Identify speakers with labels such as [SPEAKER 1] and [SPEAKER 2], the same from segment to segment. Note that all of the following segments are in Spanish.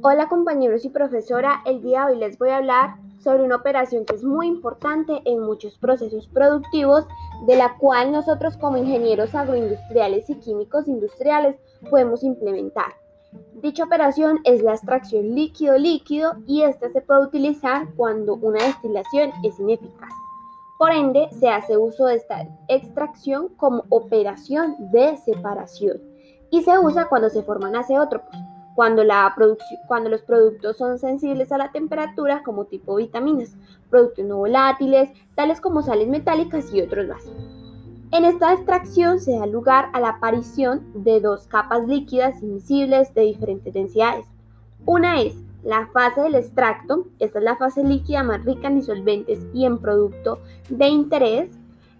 [SPEAKER 1] Hola compañeros y profesora, el día de hoy les voy a hablar sobre una operación que es muy importante en muchos procesos productivos, de la cual nosotros como ingenieros agroindustriales y químicos industriales podemos implementar. Dicha operación es la extracción líquido-líquido y esta se puede utilizar cuando una destilación es ineficaz. Por ende, se hace uso de esta extracción como operación de separación y se usa cuando se forman azeótropos cuando, la cuando los productos son sensibles a la temperatura, como tipo vitaminas, productos no volátiles, tales como sales metálicas y otros más. En esta extracción se da lugar a la aparición de dos capas líquidas invisibles de diferentes densidades. Una es la fase del extracto, esta es la fase líquida más rica en disolventes y en producto de interés.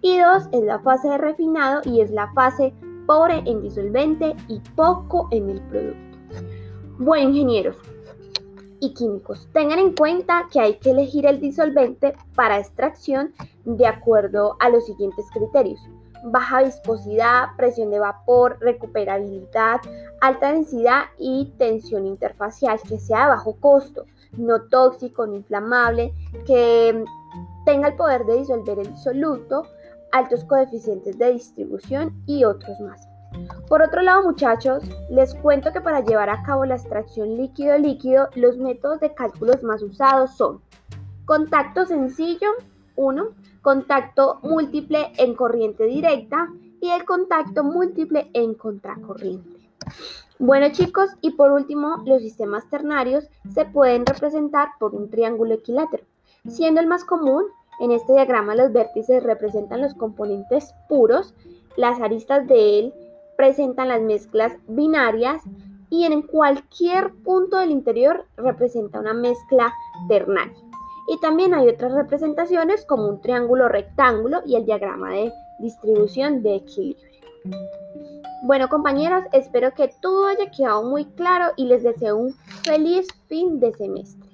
[SPEAKER 1] Y dos es la fase de refinado y es la fase pobre en disolvente y poco en el producto. Bueno, ingenieros y químicos, tengan en cuenta que hay que elegir el disolvente para extracción de acuerdo a los siguientes criterios. Baja viscosidad, presión de vapor, recuperabilidad, alta densidad y tensión interfacial, que sea de bajo costo, no tóxico, no inflamable, que tenga el poder de disolver el disoluto, altos coeficientes de distribución y otros más. Por otro lado, muchachos, les cuento que para llevar a cabo la extracción líquido-líquido, los métodos de cálculos más usados son contacto sencillo, 1, contacto múltiple en corriente directa y el contacto múltiple en contracorriente. Bueno chicos, y por último, los sistemas ternarios se pueden representar por un triángulo equilátero, siendo el más común, en este diagrama los vértices representan los componentes puros, las aristas de él presentan las mezclas binarias y en cualquier punto del interior representa una mezcla ternaria. Y también hay otras representaciones como un triángulo rectángulo y el diagrama de distribución de equilibrio. Bueno compañeros, espero que todo haya quedado muy claro y les deseo un feliz fin de semestre.